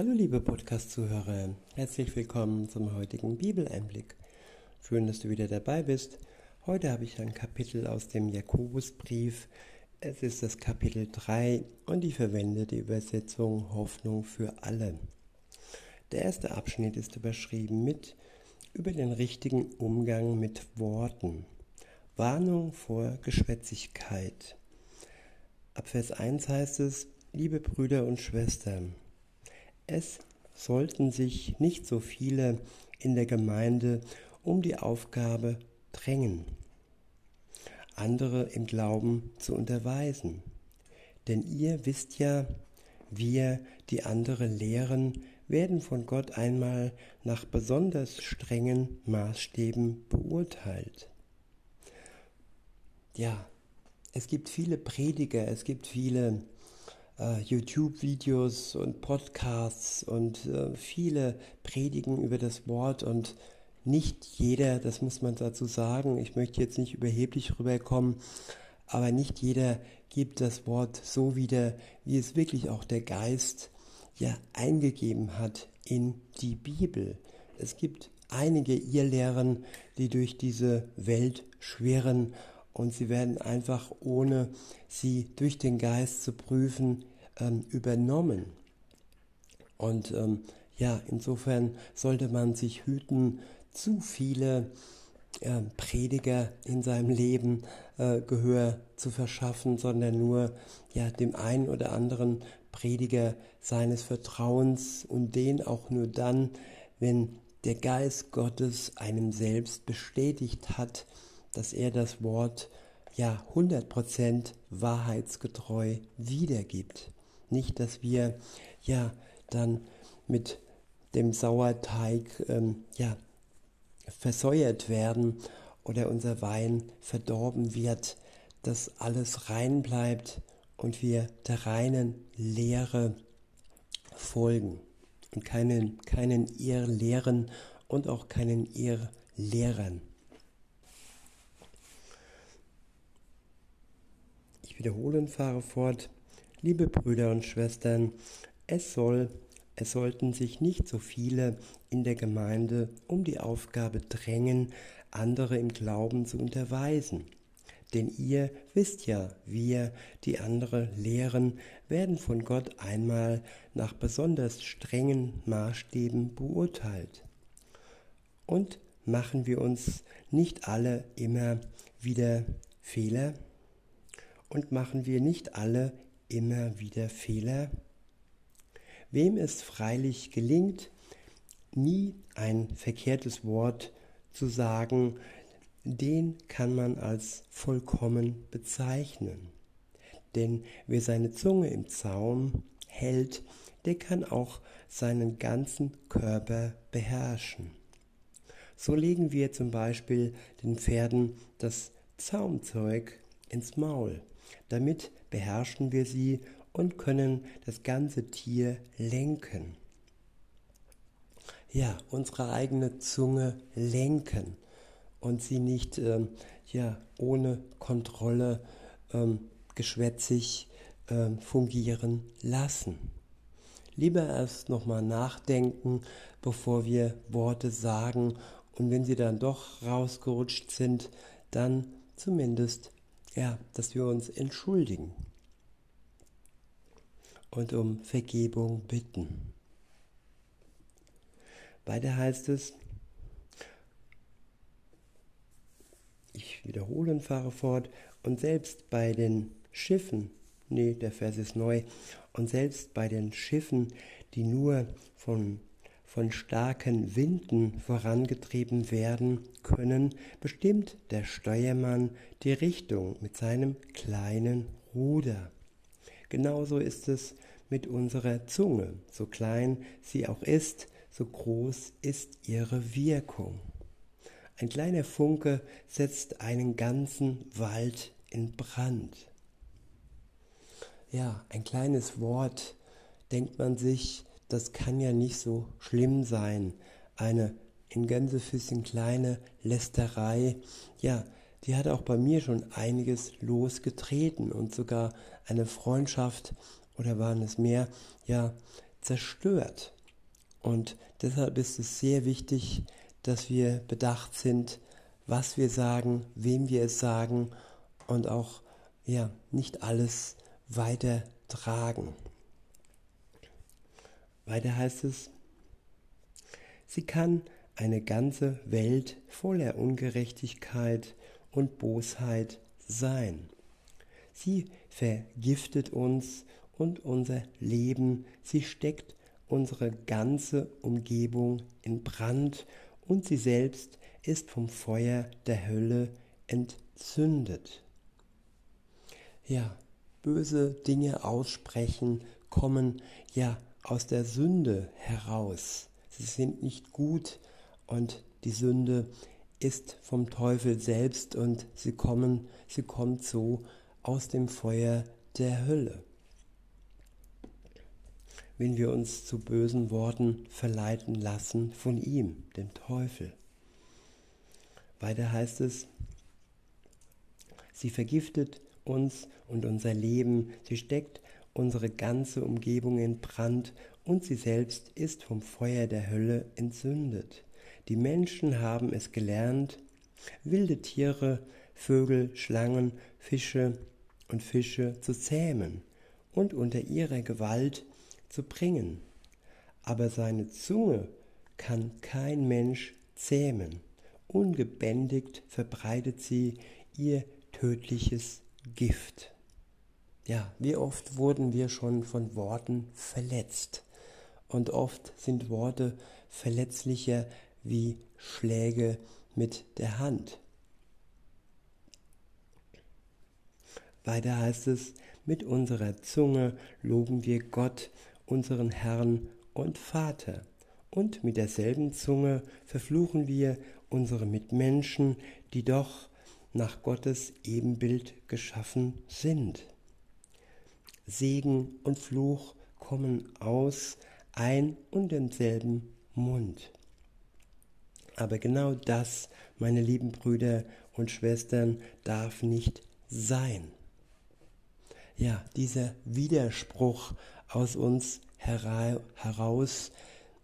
Hallo liebe Podcast-Zuhörer, herzlich willkommen zum heutigen Bibeleinblick. Schön, dass du wieder dabei bist. Heute habe ich ein Kapitel aus dem Jakobusbrief. Es ist das Kapitel 3 und ich verwende die Übersetzung Hoffnung für alle. Der erste Abschnitt ist überschrieben mit über den richtigen Umgang mit Worten. Warnung vor Geschwätzigkeit. Ab Vers 1 heißt es, liebe Brüder und Schwestern, es sollten sich nicht so viele in der Gemeinde um die Aufgabe drängen, andere im Glauben zu unterweisen. Denn ihr wisst ja, wir, die andere lehren, werden von Gott einmal nach besonders strengen Maßstäben beurteilt. Ja, es gibt viele Prediger, es gibt viele äh, YouTube-Videos und Podcasts und äh, viele predigen über das Wort und nicht jeder, das muss man dazu sagen, ich möchte jetzt nicht überheblich rüberkommen, aber nicht jeder gibt das Wort so wieder, wie es wirklich auch der Geist ja eingegeben hat in die Bibel. Es gibt einige Irrlehren, die durch diese Welt schwirren und sie werden einfach ohne sie durch den Geist zu prüfen ähm, übernommen. Und ähm, ja, insofern sollte man sich hüten, zu viele äh, Prediger in seinem Leben äh, Gehör zu verschaffen, sondern nur ja dem einen oder anderen Prediger seines Vertrauens und den auch nur dann, wenn der Geist Gottes einem selbst bestätigt hat, dass er das Wort ja 100% wahrheitsgetreu wiedergibt. Nicht, dass wir ja dann mit dem Sauerteig ähm, ja, versäuert werden oder unser Wein verdorben wird, dass alles rein bleibt und wir der reinen Lehre folgen und keinen, keinen Irrlehren und auch keinen Irrlehrern. Wiederhole und fahre fort. Liebe Brüder und Schwestern, es soll, es sollten sich nicht so viele in der Gemeinde um die Aufgabe drängen, andere im Glauben zu unterweisen. Denn ihr wisst ja, wir, die andere lehren, werden von Gott einmal nach besonders strengen Maßstäben beurteilt. Und machen wir uns nicht alle immer wieder Fehler? Und machen wir nicht alle immer wieder Fehler? Wem es freilich gelingt, nie ein verkehrtes Wort zu sagen, den kann man als vollkommen bezeichnen. Denn wer seine Zunge im Zaum hält, der kann auch seinen ganzen Körper beherrschen. So legen wir zum Beispiel den Pferden das Zaumzeug ins Maul. Damit beherrschen wir sie und können das ganze Tier lenken. Ja, unsere eigene Zunge lenken und sie nicht ähm, ja, ohne Kontrolle ähm, geschwätzig ähm, fungieren lassen. Lieber erst nochmal nachdenken, bevor wir Worte sagen und wenn sie dann doch rausgerutscht sind, dann zumindest ja, dass wir uns entschuldigen und um Vergebung bitten. Weiter heißt es, ich wiederhole und fahre fort, und selbst bei den Schiffen, nee, der Vers ist neu, und selbst bei den Schiffen, die nur von von starken Winden vorangetrieben werden können, bestimmt der Steuermann die Richtung mit seinem kleinen Ruder. Genauso ist es mit unserer Zunge. So klein sie auch ist, so groß ist ihre Wirkung. Ein kleiner Funke setzt einen ganzen Wald in Brand. Ja, ein kleines Wort, denkt man sich, das kann ja nicht so schlimm sein. Eine in Gänsefüßchen kleine Lästerei, ja, die hat auch bei mir schon einiges losgetreten und sogar eine Freundschaft oder waren es mehr, ja, zerstört. Und deshalb ist es sehr wichtig, dass wir bedacht sind, was wir sagen, wem wir es sagen und auch ja, nicht alles weitertragen. Weiter heißt es, sie kann eine ganze Welt voller Ungerechtigkeit und Bosheit sein. Sie vergiftet uns und unser Leben, sie steckt unsere ganze Umgebung in Brand und sie selbst ist vom Feuer der Hölle entzündet. Ja, böse Dinge aussprechen kommen ja aus der Sünde heraus. Sie sind nicht gut und die Sünde ist vom Teufel selbst und sie kommen, sie kommt so aus dem Feuer der Hölle. Wenn wir uns zu bösen Worten verleiten lassen von ihm, dem Teufel. Weiter heißt es, sie vergiftet uns und unser Leben, sie steckt unsere ganze Umgebung in Brand und sie selbst ist vom Feuer der Hölle entzündet. Die Menschen haben es gelernt, wilde Tiere, Vögel, Schlangen, Fische und Fische zu zähmen und unter ihrer Gewalt zu bringen. Aber seine Zunge kann kein Mensch zähmen. Ungebändigt verbreitet sie ihr tödliches Gift. Ja, wie oft wurden wir schon von Worten verletzt? Und oft sind Worte verletzlicher wie Schläge mit der Hand. Weiter heißt es, mit unserer Zunge loben wir Gott, unseren Herrn und Vater. Und mit derselben Zunge verfluchen wir unsere Mitmenschen, die doch nach Gottes Ebenbild geschaffen sind. Segen und Fluch kommen aus ein und demselben Mund. Aber genau das, meine lieben Brüder und Schwestern, darf nicht sein. Ja, dieser Widerspruch aus uns heraus,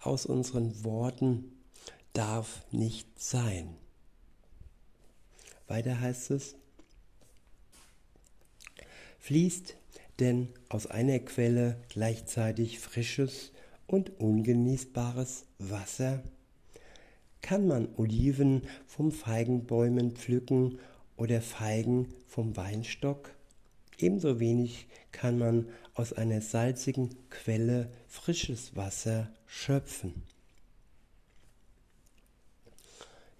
aus unseren Worten, darf nicht sein. Weiter heißt es, fließt denn aus einer Quelle gleichzeitig frisches und ungenießbares Wasser? Kann man Oliven vom Feigenbäumen pflücken oder Feigen vom Weinstock? Ebenso wenig kann man aus einer salzigen Quelle frisches Wasser schöpfen.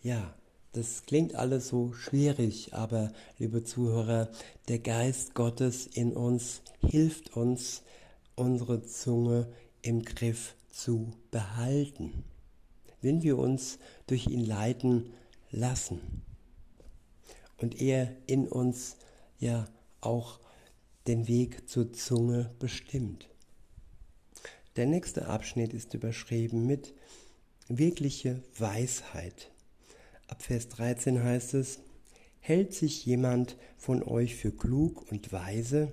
Ja, das klingt alles so schwierig, aber liebe Zuhörer, der Geist Gottes in uns hilft uns, unsere Zunge im Griff zu behalten, wenn wir uns durch ihn leiten lassen und er in uns ja auch den Weg zur Zunge bestimmt. Der nächste Abschnitt ist überschrieben mit wirkliche Weisheit. Ab Vers 13 heißt es, hält sich jemand von euch für klug und weise,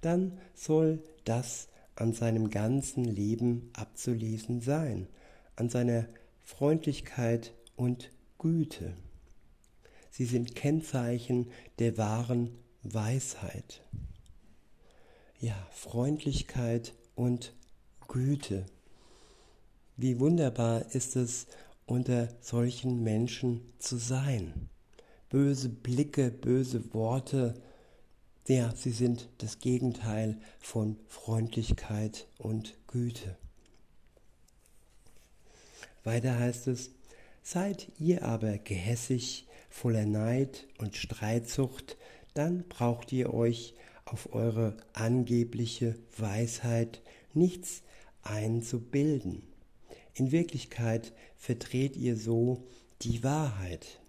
dann soll das an seinem ganzen Leben abzulesen sein, an seiner Freundlichkeit und Güte. Sie sind Kennzeichen der wahren Weisheit. Ja, Freundlichkeit und Güte. Wie wunderbar ist es, unter solchen Menschen zu sein. Böse Blicke, böse Worte, ja, sie sind das Gegenteil von Freundlichkeit und Güte. Weiter heißt es, seid ihr aber gehässig, voller Neid und Streitsucht, dann braucht ihr euch auf eure angebliche Weisheit nichts einzubilden. In Wirklichkeit verdreht ihr so die Wahrheit.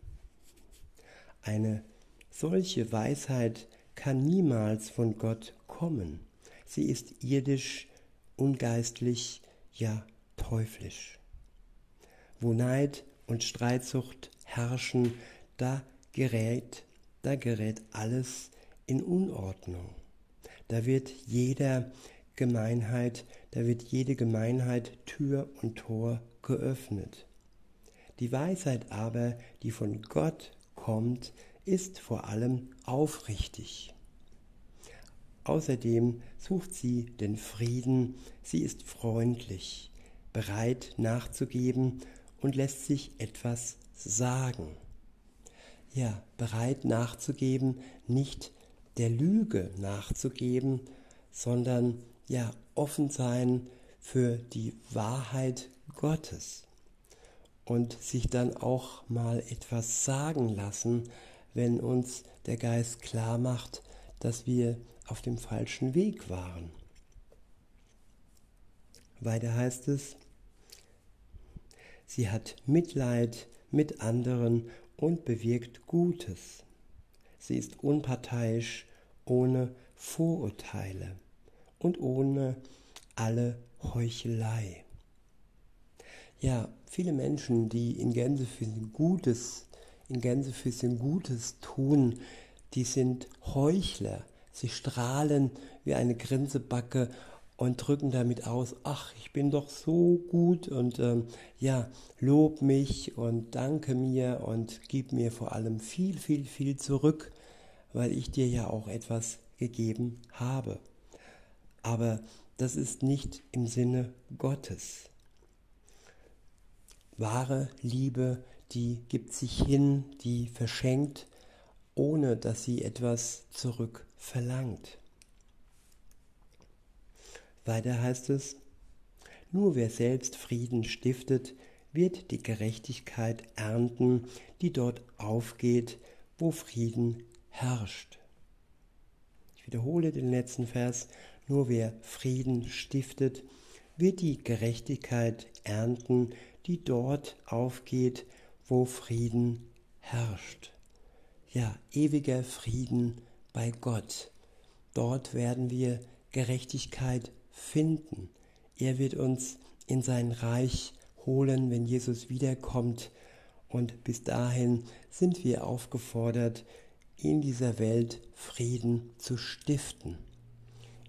Eine solche Weisheit kann niemals von Gott kommen. Sie ist irdisch, ungeistlich, ja teuflisch. Wo Neid und Streitsucht herrschen, da gerät, da gerät alles in Unordnung. Da wird jeder Gemeinheit, da wird jede Gemeinheit Tür und Tor geöffnet. Die Weisheit aber, die von Gott kommt, ist vor allem aufrichtig. Außerdem sucht sie den Frieden, sie ist freundlich, bereit nachzugeben und lässt sich etwas sagen. Ja, bereit nachzugeben, nicht der Lüge nachzugeben, sondern ja, offen sein für die Wahrheit Gottes und sich dann auch mal etwas sagen lassen, wenn uns der Geist klar macht, dass wir auf dem falschen Weg waren. Weiter heißt es, sie hat Mitleid mit anderen und bewirkt Gutes. Sie ist unparteiisch, ohne Vorurteile und ohne alle Heuchelei. Ja, viele Menschen, die in Gänsefüßchen Gutes, in Gänsefüßchen Gutes tun, die sind Heuchler. Sie strahlen wie eine Grinsebacke und drücken damit aus, ach, ich bin doch so gut und ähm, ja, lob mich und danke mir und gib mir vor allem viel, viel, viel zurück, weil ich dir ja auch etwas gegeben habe. Aber das ist nicht im Sinne Gottes. Wahre Liebe, die gibt sich hin, die verschenkt, ohne dass sie etwas zurück verlangt. Weiter heißt es, nur wer selbst Frieden stiftet, wird die Gerechtigkeit ernten, die dort aufgeht, wo Frieden herrscht. Ich wiederhole den letzten Vers, nur wer Frieden stiftet, wird die Gerechtigkeit ernten, die dort aufgeht, wo Frieden herrscht. Ja, ewiger Frieden bei Gott. Dort werden wir Gerechtigkeit finden. Er wird uns in sein Reich holen, wenn Jesus wiederkommt. Und bis dahin sind wir aufgefordert, in dieser Welt Frieden zu stiften.